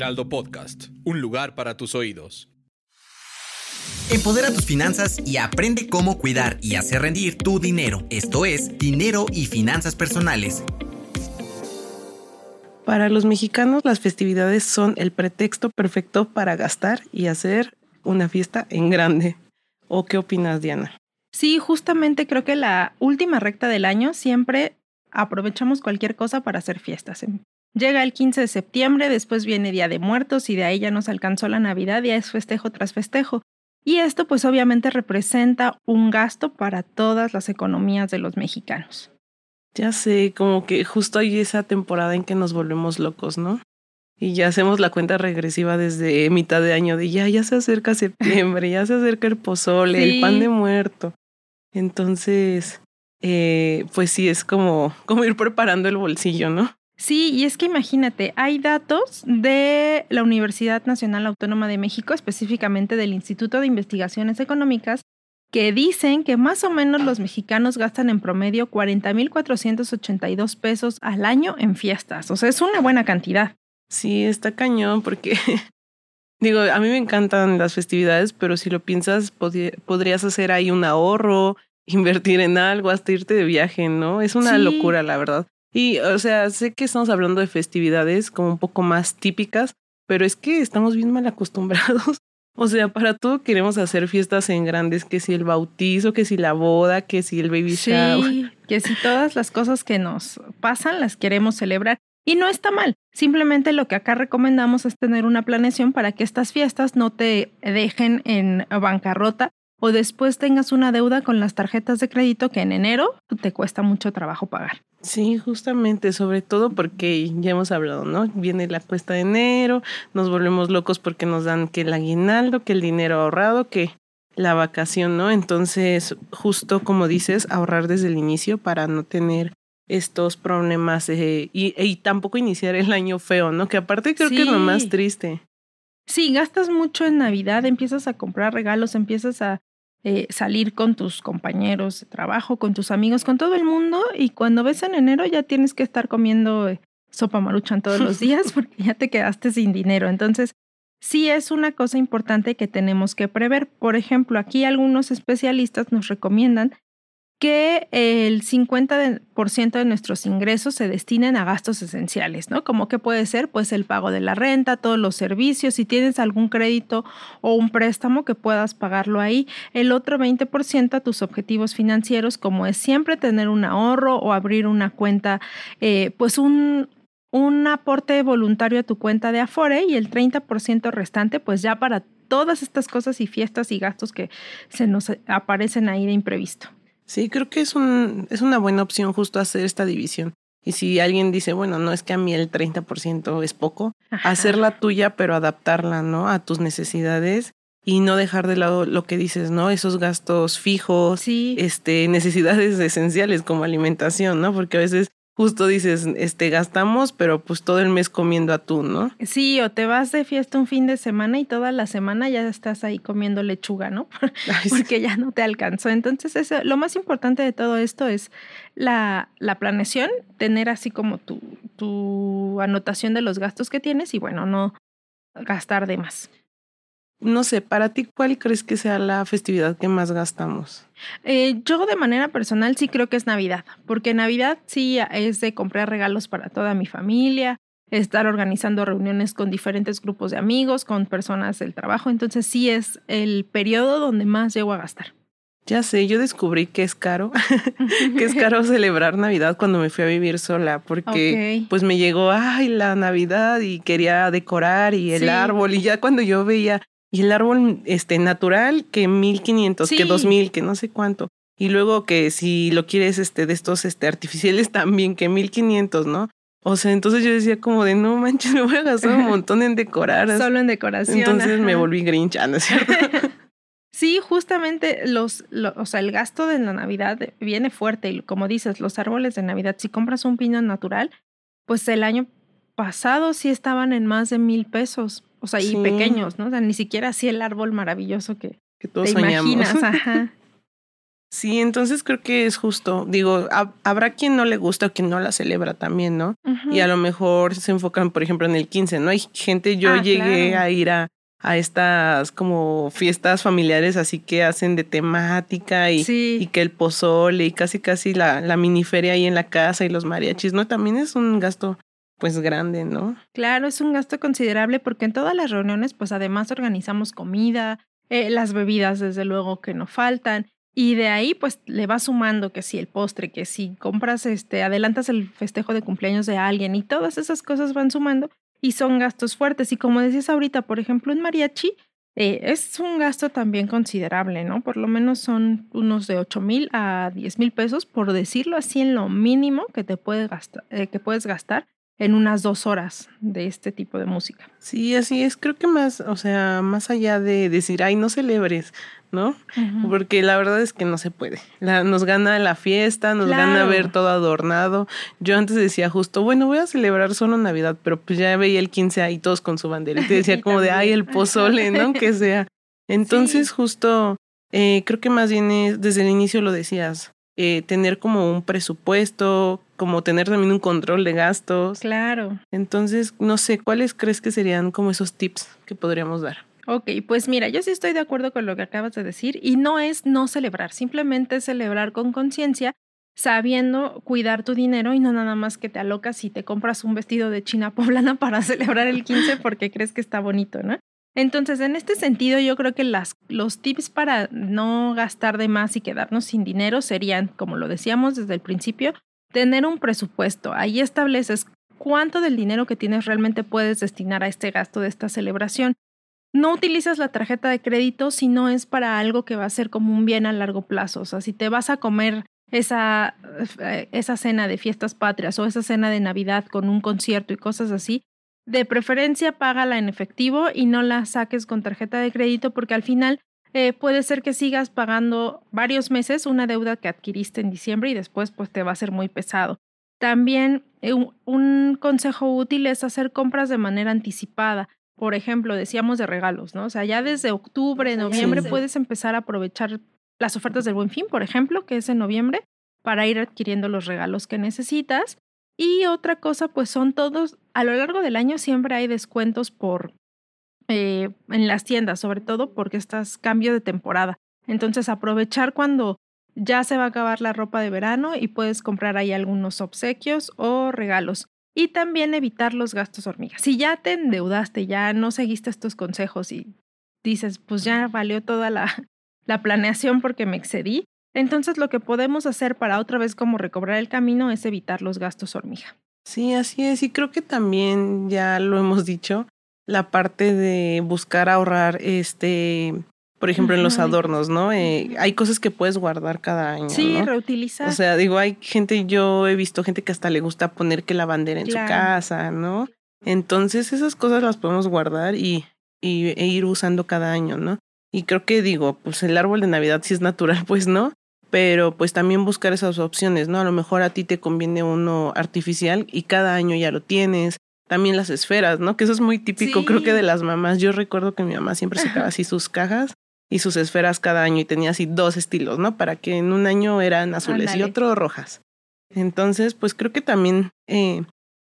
Heraldo Podcast, un lugar para tus oídos. Empodera tus finanzas y aprende cómo cuidar y hacer rendir tu dinero. Esto es Dinero y Finanzas Personales Para los mexicanos las festividades son el pretexto perfecto para gastar y hacer una fiesta en grande. ¿O qué opinas, Diana? Sí, justamente creo que la última recta del año siempre aprovechamos cualquier cosa para hacer fiestas. Llega el 15 de septiembre, después viene Día de Muertos y de ahí ya nos alcanzó la Navidad, ya es festejo tras festejo. Y esto pues obviamente representa un gasto para todas las economías de los mexicanos. Ya sé, como que justo hay esa temporada en que nos volvemos locos, ¿no? Y ya hacemos la cuenta regresiva desde mitad de año de ya, ya se acerca septiembre, ya se acerca el pozole, el pan de muerto. Entonces, eh, pues sí, es como, como ir preparando el bolsillo, ¿no? Sí, y es que imagínate, hay datos de la Universidad Nacional Autónoma de México, específicamente del Instituto de Investigaciones Económicas, que dicen que más o menos los mexicanos gastan en promedio 40.482 pesos al año en fiestas. O sea, es una buena cantidad. Sí, está cañón porque, digo, a mí me encantan las festividades, pero si lo piensas, podrías hacer ahí un ahorro, invertir en algo, hasta irte de viaje, ¿no? Es una locura, la verdad. Y, o sea, sé que estamos hablando de festividades como un poco más típicas, pero es que estamos bien mal acostumbrados o sea, para todo queremos hacer fiestas en grandes, que si el bautizo, que si la boda, que si el baby. Sí, que si todas las cosas que nos pasan las queremos celebrar. Y no está mal. Simplemente lo que acá recomendamos es tener una planeación para que estas fiestas no te dejen en bancarrota o después tengas una deuda con las tarjetas de crédito que en enero te cuesta mucho trabajo pagar. Sí, justamente, sobre todo porque ya hemos hablado, ¿no? Viene la cuesta de enero, nos volvemos locos porque nos dan que el aguinaldo, que el dinero ahorrado, que la vacación, ¿no? Entonces, justo como dices, ahorrar desde el inicio para no tener estos problemas eh, y, tampoco iniciar el año feo, ¿no? Que aparte creo que es lo más triste. Sí, gastas mucho en Navidad, empiezas a comprar regalos, empiezas a eh, salir con tus compañeros de trabajo, con tus amigos, con todo el mundo y cuando ves en enero ya tienes que estar comiendo eh, sopa maruchan todos los días porque ya te quedaste sin dinero. Entonces, sí es una cosa importante que tenemos que prever. Por ejemplo, aquí algunos especialistas nos recomiendan que el 50% de nuestros ingresos se destinen a gastos esenciales, ¿no? Como que puede ser, pues, el pago de la renta, todos los servicios, si tienes algún crédito o un préstamo que puedas pagarlo ahí. El otro 20% a tus objetivos financieros, como es siempre tener un ahorro o abrir una cuenta, eh, pues un, un aporte voluntario a tu cuenta de Afore y el 30% restante, pues ya para todas estas cosas y fiestas y gastos que se nos aparecen ahí de imprevisto. Sí, creo que es, un, es una buena opción justo hacer esta división. Y si alguien dice, bueno, no es que a mí el 30% es poco, hacerla tuya, pero adaptarla, ¿no? A tus necesidades y no dejar de lado lo que dices, ¿no? Esos gastos fijos, sí. este, necesidades esenciales como alimentación, ¿no? Porque a veces justo dices, este, gastamos, pero pues todo el mes comiendo atún, ¿no? Sí, o te vas de fiesta un fin de semana y toda la semana ya estás ahí comiendo lechuga, ¿no? Porque ya no te alcanzó. Entonces, eso, lo más importante de todo esto es la, la planeación, tener así como tu, tu anotación de los gastos que tienes y bueno, no gastar de más no sé, para ti, ¿cuál crees que sea la festividad que más gastamos? Eh, yo de manera personal sí creo que es Navidad, porque Navidad sí es de comprar regalos para toda mi familia, estar organizando reuniones con diferentes grupos de amigos, con personas del trabajo, entonces sí es el periodo donde más llego a gastar. Ya sé, yo descubrí que es caro, que es caro celebrar Navidad cuando me fui a vivir sola, porque pues me llegó, ay, la Navidad y quería decorar y el árbol y ya cuando yo veía y el árbol este, natural, que 1500, que 2000, que no sé cuánto. Y luego que si lo quieres este, de estos este, artificiales también, que 1500, ¿no? O sea, entonces yo decía como de no manches, me voy a gastar un montón en decorar. Solo en decoración. Entonces me volví grinch, ¿no es cierto? sí, justamente los, o sea, el gasto de la Navidad viene fuerte. Y como dices, los árboles de Navidad, si compras un pino natural, pues el año pasado sí estaban en más de mil pesos. O sea, y pequeños, ¿no? O sea, ni siquiera así el árbol maravilloso que, que todos te imaginas. Ajá. Sí, entonces creo que es justo. Digo, habrá quien no le gusta o quien no la celebra también, ¿no? Y a lo mejor se enfocan, por ejemplo, en el 15, ¿no? Hay gente, yo ah, llegué a ir a, a estas como fiestas familiares así que hacen de temática y, y que el pozole y casi casi la, la miniferia ahí en la casa y los mariachis, ¿no? También es un gasto pues grande, ¿no? Claro, es un gasto considerable porque en todas las reuniones pues además organizamos comida, eh, las bebidas desde luego que no faltan y de ahí pues le vas sumando que si el postre, que si compras este, adelantas el festejo de cumpleaños de alguien y todas esas cosas van sumando y son gastos fuertes y como decías ahorita, por ejemplo en mariachi eh, es un gasto también considerable, ¿no? Por lo menos son unos de 8 mil a 10 mil pesos, por decirlo así, en lo mínimo que te puedes gastar, eh, que puedes gastar en unas dos horas de este tipo de música. Sí, así es. Creo que más, o sea, más allá de decir, ay, no celebres, ¿no? Porque la verdad es que no se puede. nos gana la fiesta, nos gana ver todo adornado. Yo antes decía justo, bueno, voy a celebrar solo Navidad, pero pues ya veía el 15 ahí todos con su bandera. Y te decía como de, ay, el pozole, ¿no? Que sea. Entonces, justo, eh, creo que más bien es, desde el inicio lo decías, eh, tener como un presupuesto, como tener también un control de gastos. Claro. Entonces, no sé, ¿cuáles crees que serían como esos tips que podríamos dar? Ok, pues mira, yo sí estoy de acuerdo con lo que acabas de decir y no es no celebrar, simplemente celebrar con conciencia, sabiendo cuidar tu dinero y no nada más que te alocas y te compras un vestido de china poblana para celebrar el 15 porque crees que está bonito, ¿no? Entonces, en este sentido, yo creo que las, los tips para no gastar de más y quedarnos sin dinero serían, como lo decíamos desde el principio, tener un presupuesto. Ahí estableces cuánto del dinero que tienes realmente puedes destinar a este gasto de esta celebración. No utilizas la tarjeta de crédito si no es para algo que va a ser como un bien a largo plazo. O sea, si te vas a comer esa, eh, esa cena de fiestas patrias o esa cena de Navidad con un concierto y cosas así, de preferencia págala en efectivo y no la saques con tarjeta de crédito porque al final eh, puede ser que sigas pagando varios meses una deuda que adquiriste en diciembre y después pues te va a ser muy pesado. También eh, un consejo útil es hacer compras de manera anticipada. Por ejemplo, decíamos de regalos, ¿no? O sea, ya desde octubre, noviembre puedes empezar a aprovechar las ofertas del Buen Fin, por ejemplo, que es en noviembre, para ir adquiriendo los regalos que necesitas. Y otra cosa, pues son todos, a lo largo del año siempre hay descuentos por eh, en las tiendas, sobre todo porque estás cambio de temporada. Entonces aprovechar cuando ya se va a acabar la ropa de verano y puedes comprar ahí algunos obsequios o regalos. Y también evitar los gastos hormigas. Si ya te endeudaste, ya no seguiste estos consejos y dices, pues ya valió toda la, la planeación porque me excedí, entonces lo que podemos hacer para otra vez como recobrar el camino es evitar los gastos hormiga. Sí, así es. Y creo que también ya lo hemos dicho, la parte de buscar ahorrar, este, por ejemplo, en los adornos, ¿no? Eh, hay cosas que puedes guardar cada año. Sí, reutilizar. O sea, digo, hay gente, yo he visto gente que hasta le gusta poner que la bandera en su casa, ¿no? Entonces esas cosas las podemos guardar y, y e ir usando cada año, ¿no? Y creo que digo, pues el árbol de Navidad si es natural, pues no, pero pues también buscar esas opciones, ¿no? A lo mejor a ti te conviene uno artificial y cada año ya lo tienes. También las esferas, ¿no? Que eso es muy típico, creo que de las mamás. Yo recuerdo que mi mamá siempre sacaba así sus cajas y sus esferas cada año y tenía así dos estilos, ¿no? Para que en un año eran azules y otro rojas. Entonces, pues creo que también, eh,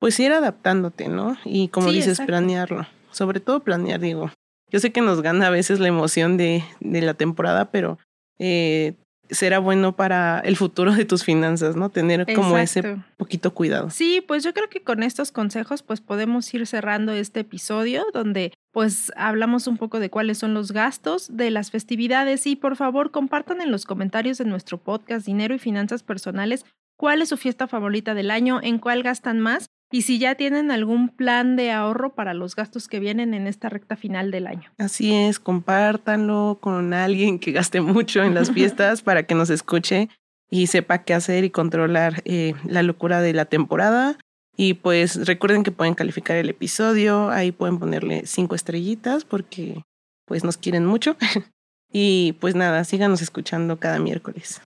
pues ir adaptándote, ¿no? Y como dices, planearlo. Sobre todo planear, digo. Yo sé que nos gana a veces la emoción de, de la temporada, pero eh, será bueno para el futuro de tus finanzas, ¿no? Tener como ese poquito cuidado. Sí, pues yo creo que con estos consejos pues podemos ir cerrando este episodio donde pues hablamos un poco de cuáles son los gastos de las festividades y por favor compartan en los comentarios de nuestro podcast Dinero y Finanzas Personales cuál es su fiesta favorita del año, en cuál gastan más y si ya tienen algún plan de ahorro para los gastos que vienen en esta recta final del año. Así es, compártanlo con alguien que gaste mucho en las fiestas para que nos escuche y sepa qué hacer y controlar eh, la locura de la temporada. Y pues recuerden que pueden calificar el episodio, ahí pueden ponerle cinco estrellitas porque pues nos quieren mucho. y pues nada, síganos escuchando cada miércoles.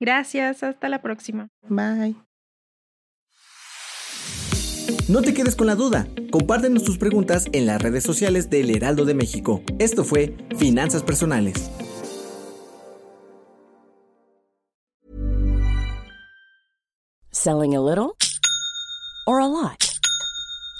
Gracias, hasta la próxima. Bye. No te quedes con la duda. Compártenos tus preguntas en las redes sociales del Heraldo de México. Esto fue Finanzas Personales. Selling a little or a lot?